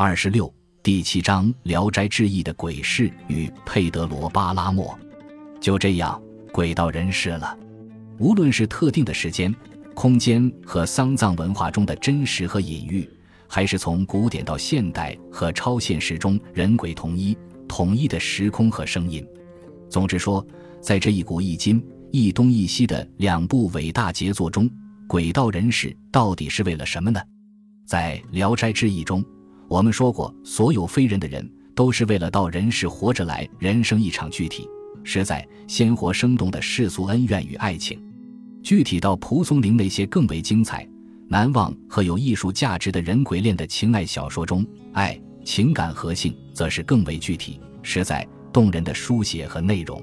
二十六，第七章《聊斋志异》的鬼市与佩德罗·巴拉莫，就这样鬼到人世了。无论是特定的时间、空间和丧葬文化中的真实和隐喻，还是从古典到现代和超现实中人鬼同一、统一的时空和声音，总之说，在这一古一今、一东一西的两部伟大杰作中，鬼到人世到底是为了什么呢？在《聊斋志异》中。我们说过，所有非人的人都是为了到人世活着来，人生一场具体、实在、鲜活、生动的世俗恩怨与爱情。具体到蒲松龄那些更为精彩、难忘和有艺术价值的人鬼恋的情爱小说中，爱情感和性则是更为具体、实在、动人的书写和内容。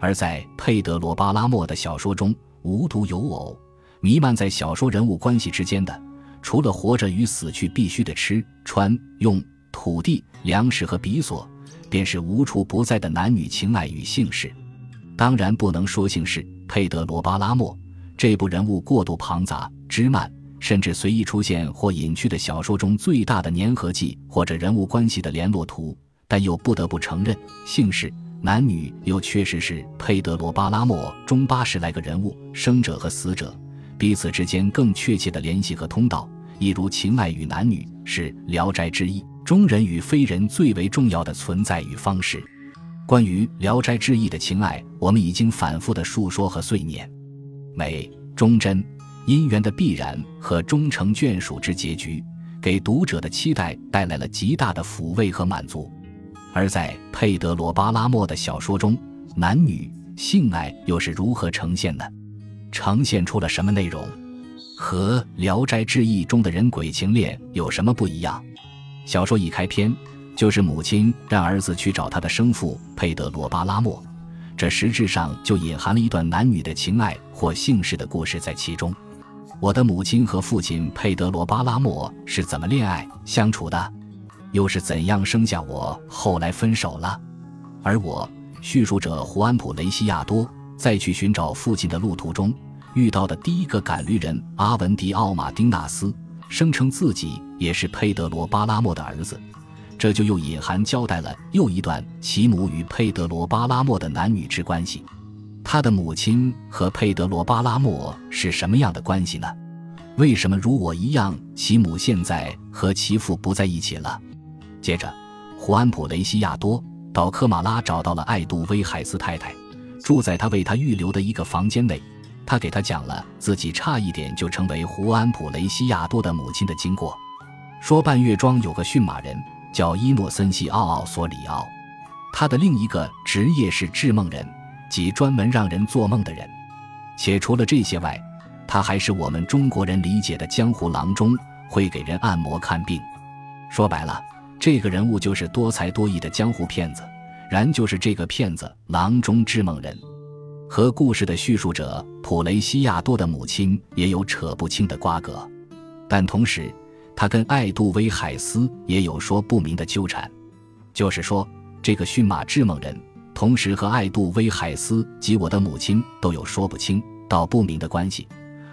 而在佩德罗·巴拉莫的小说中，无独有偶，弥漫在小说人物关系之间的。除了活着与死去必须的吃穿用土地粮食和比索，便是无处不在的男女情爱与姓氏。当然不能说姓氏。佩德罗·巴拉莫这部人物过度庞杂、枝蔓，甚至随意出现或隐去的小说中最大的粘合剂，或者人物关系的联络图。但又不得不承认，姓氏、男女又确实是佩德罗·巴拉莫中八十来个人物生者和死者彼此之间更确切的联系和通道。一如情爱与男女是《聊斋志异》中人与非人最为重要的存在与方式。关于《聊斋志异》的情爱，我们已经反复的述说和碎念。美、忠贞、姻缘的必然和终成眷属之结局，给读者的期待带来了极大的抚慰和满足。而在佩德罗·巴拉莫的小说中，男女性爱又是如何呈现呢？呈现出了什么内容？和《聊斋志异》中的人鬼情恋有什么不一样？小说一开篇就是母亲让儿子去找他的生父佩德罗·巴拉莫，这实质上就隐含了一段男女的情爱或姓氏的故事在其中。我的母亲和父亲佩德罗·巴拉莫是怎么恋爱相处的？又是怎样生下我？后来分手了。而我叙述者胡安普雷西亚多在去寻找父亲的路途中。遇到的第一个赶驴人阿文迪奥马丁纳斯声称自己也是佩德罗巴拉莫的儿子，这就又隐含交代了又一段其母与佩德罗巴拉莫的男女之关系。他的母亲和佩德罗巴拉莫是什么样的关系呢？为什么如我一样，其母现在和其父不在一起了？接着，胡安普雷西亚多到科马拉找到了爱杜威海斯太太，住在他为他预留的一个房间内。他给他讲了自己差一点就成为胡安普雷西亚多的母亲的经过，说半月庄有个驯马人叫伊诺森西奥奥索里奥，他的另一个职业是制梦人，即专门让人做梦的人。且除了这些外，他还是我们中国人理解的江湖郎中，会给人按摩看病。说白了，这个人物就是多才多艺的江湖骗子，然就是这个骗子郎中制梦人。和故事的叙述者普雷西亚多的母亲也有扯不清的瓜葛，但同时，他跟艾杜威海斯也有说不明的纠缠。就是说，这个驯马智梦人，同时和艾杜威海斯及我的母亲都有说不清道不明的关系，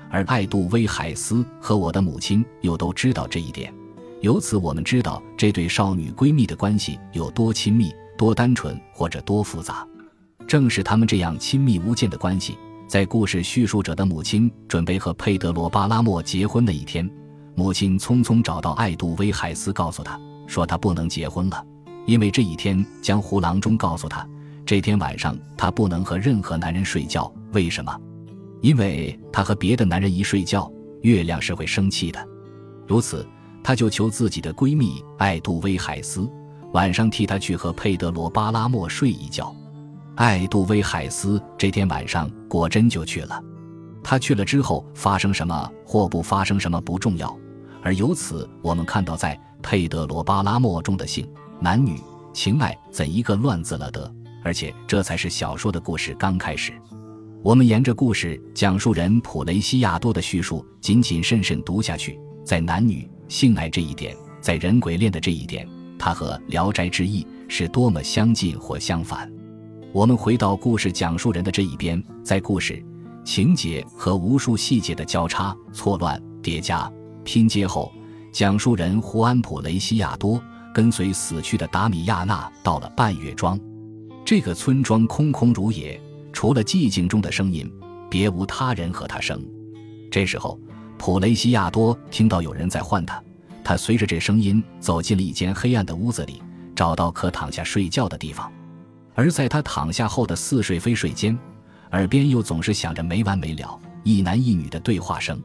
而艾杜威海斯和我的母亲又都知道这一点。由此，我们知道这对少女闺蜜的关系有多亲密、多单纯，或者多复杂。正是他们这样亲密无间的关系，在故事叙述者的母亲准备和佩德罗·巴拉莫结婚的一天，母亲匆匆找到艾杜威海斯，告诉他说他不能结婚了，因为这一天江湖郎中告诉他，这天晚上他不能和任何男人睡觉。为什么？因为他和别的男人一睡觉，月亮是会生气的。如此，他就求自己的闺蜜艾杜威海斯晚上替他去和佩德罗·巴拉莫睡一觉。艾杜威海斯这天晚上果真就去了。他去了之后发生什么或不发生什么不重要，而由此我们看到在佩德罗巴拉莫中的性、男女情爱怎一个乱字了得。而且这才是小说的故事刚开始。我们沿着故事讲述人普雷西亚多的叙述，谨谨慎慎读下去，在男女性爱这一点，在人鬼恋的这一点，他和《聊斋志异》是多么相近或相反。我们回到故事讲述人的这一边，在故事情节和无数细节的交叉、错乱、叠加、拼接后，讲述人胡安普雷西亚多跟随死去的达米亚纳到了半月庄，这个村庄空空如也，除了寂静中的声音，别无他人和他生。这时候，普雷西亚多听到有人在唤他，他随着这声音走进了一间黑暗的屋子里，找到可躺下睡觉的地方。而在他躺下后的似睡非睡间，耳边又总是响着没完没了一男一女的对话声。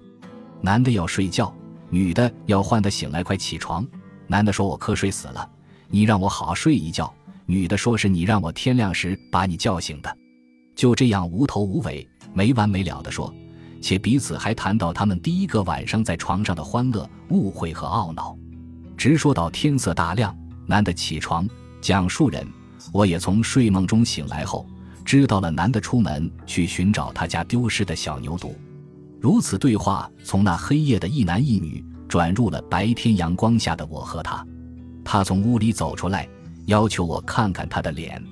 男的要睡觉，女的要唤他醒来，快起床。男的说：“我瞌睡死了，你让我好好睡一觉。”女的说：“是你让我天亮时把你叫醒的。”就这样无头无尾、没完没了的说，且彼此还谈到他们第一个晚上在床上的欢乐、误会和懊恼，直说到天色大亮。男的起床，讲述人。我也从睡梦中醒来后，知道了男的出门去寻找他家丢失的小牛犊。如此对话从那黑夜的一男一女转入了白天阳光下的我和他。他从屋里走出来，要求我看看他的脸。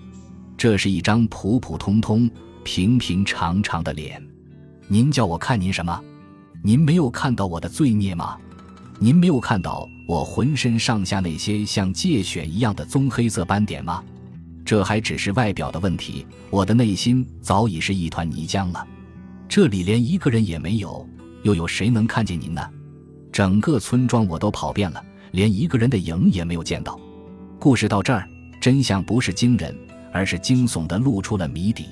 这是一张普普通通、平平常常的脸。您叫我看您什么？您没有看到我的罪孽吗？您没有看到我浑身上下那些像疥癣一样的棕黑色斑点吗？这还只是外表的问题，我的内心早已是一团泥浆了。这里连一个人也没有，又有谁能看见您呢？整个村庄我都跑遍了，连一个人的影也没有见到。故事到这儿，真相不是惊人，而是惊悚的露出了谜底。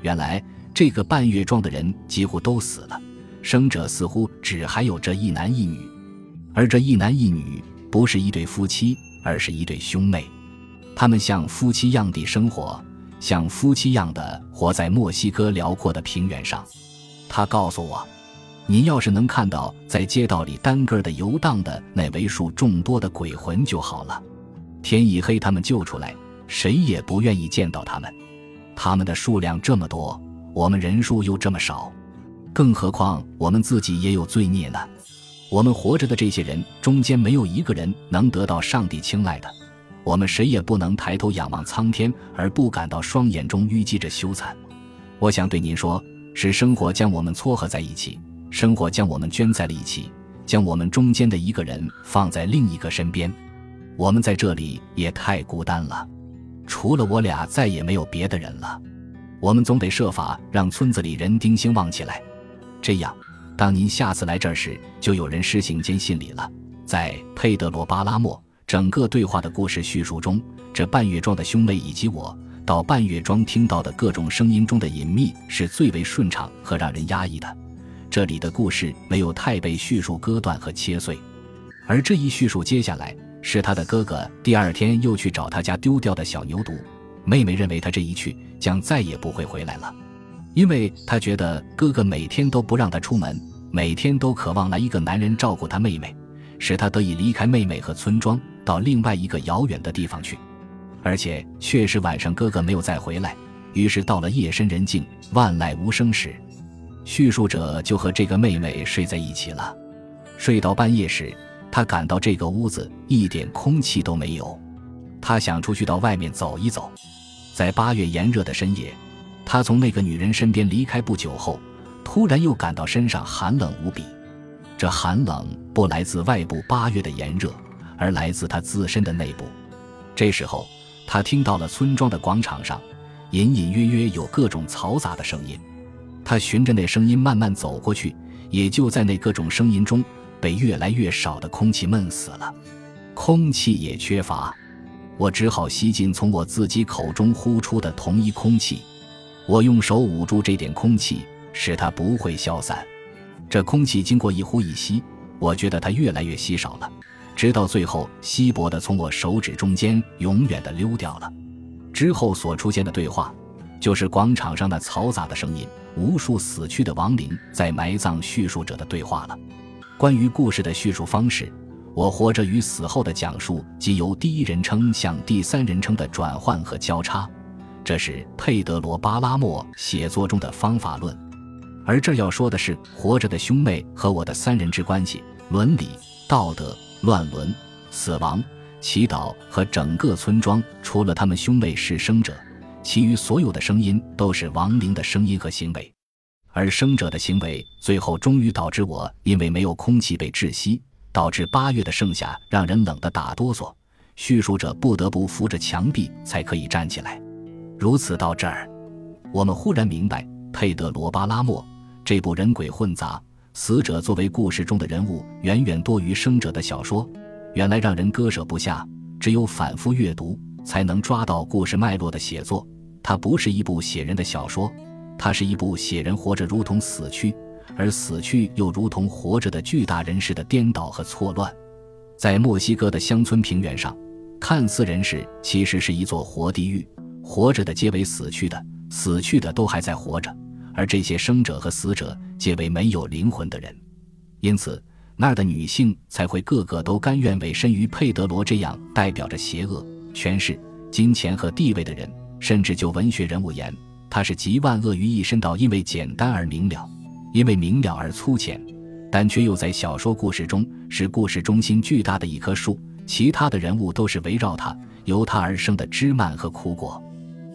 原来这个半月庄的人几乎都死了，生者似乎只还有这一男一女，而这一男一女不是一对夫妻，而是一对兄妹。他们像夫妻样地生活，像夫妻样的活在墨西哥辽阔的平原上。他告诉我：“您要是能看到在街道里单个的游荡的那为数众多的鬼魂就好了。天一黑，他们救出来，谁也不愿意见到他们。他们的数量这么多，我们人数又这么少，更何况我们自己也有罪孽呢？我们活着的这些人中间，没有一个人能得到上帝青睐的。”我们谁也不能抬头仰望苍天而不感到双眼中淤积着羞惭。我想对您说，是生活将我们撮合在一起，生活将我们圈在了一起，将我们中间的一个人放在另一个身边。我们在这里也太孤单了，除了我俩再也没有别的人了。我们总得设法让村子里人丁兴旺起来，这样，当您下次来这儿时，就有人施行监信礼了。在佩德罗巴拉莫。整个对话的故事叙述中，这半月庄的兄妹以及我到半月庄听到的各种声音中的隐秘是最为顺畅和让人压抑的。这里的故事没有太被叙述割断和切碎，而这一叙述接下来是他的哥哥第二天又去找他家丢掉的小牛犊。妹妹认为他这一去将再也不会回来了，因为他觉得哥哥每天都不让他出门，每天都渴望来一个男人照顾他妹妹，使他得以离开妹妹和村庄。到另外一个遥远的地方去，而且确实晚上哥哥没有再回来。于是到了夜深人静、万籁无声时，叙述者就和这个妹妹睡在一起了。睡到半夜时，他感到这个屋子一点空气都没有，他想出去到外面走一走。在八月炎热的深夜，他从那个女人身边离开不久后，突然又感到身上寒冷无比。这寒冷不来自外部八月的炎热。而来自他自身的内部。这时候，他听到了村庄的广场上隐隐约约有各种嘈杂的声音。他循着那声音慢慢走过去，也就在那各种声音中，被越来越少的空气闷死了。空气也缺乏，我只好吸进从我自己口中呼出的同一空气。我用手捂住这点空气，使它不会消散。这空气经过一呼一吸，我觉得它越来越稀少了。直到最后，稀薄的从我手指中间永远的溜掉了。之后所出现的对话，就是广场上那嘈杂的声音，无数死去的亡灵在埋葬叙述者的对话了。关于故事的叙述方式，我活着与死后的讲述即由第一人称向第三人称的转换和交叉，这是佩德罗·巴拉莫写作中的方法论。而这要说的是活着的兄妹和我的三人之关系、伦理、道德。乱伦、死亡、祈祷和整个村庄，除了他们兄妹是生者，其余所有的声音都是亡灵的声音和行为。而生者的行为最后终于导致我因为没有空气被窒息，导致八月的盛夏让人冷得打哆嗦，叙述者不得不扶着墙壁才可以站起来。如此到这儿，我们忽然明白，佩德罗·巴拉莫这部人鬼混杂、死者作为故事中的人物远远多于生者的小说，原来让人割舍不下。只有反复阅读，才能抓到故事脉络的写作。它不是一部写人的小说，它是一部写人活着如同死去，而死去又如同活着的巨大人世的颠倒和错乱。在墨西哥的乡村平原上，看似人世其实是一座活地狱，活着的皆为死去的，死去的都还在活着，而这些生者和死者皆为没有灵魂的人。因此。那儿的女性才会个个都甘愿委身于佩德罗这样代表着邪恶、权势、金钱和地位的人。甚至就文学人物言，他是集万恶于一身，到因为简单而明了，因为明了而粗浅，但却又在小说故事中是故事中心巨大的一棵树。其他的人物都是围绕他、由他而生的枝蔓和苦果。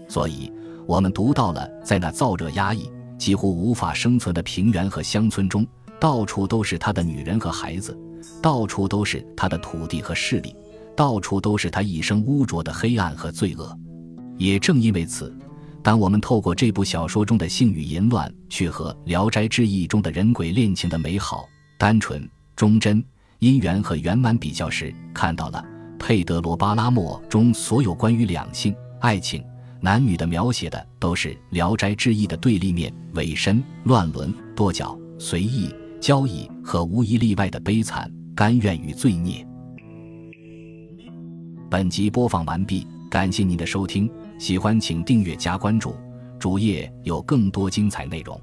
所以，我们读到了在那燥热压抑、几乎无法生存的平原和乡村中。到处都是他的女人和孩子，到处都是他的土地和势力，到处都是他一生污浊的黑暗和罪恶。也正因为此，当我们透过这部小说中的性与淫乱，去和《聊斋志异》中的人鬼恋情的美好、单纯、忠贞、姻缘和圆满比较时，看到了佩德罗·巴拉莫中所有关于两性、爱情、男女的描写的，都是《聊斋志异》的对立面：尾身、乱伦、跺脚、随意。交易和无一例外的悲惨、甘愿与罪孽。本集播放完毕，感谢您的收听，喜欢请订阅加关注，主页有更多精彩内容。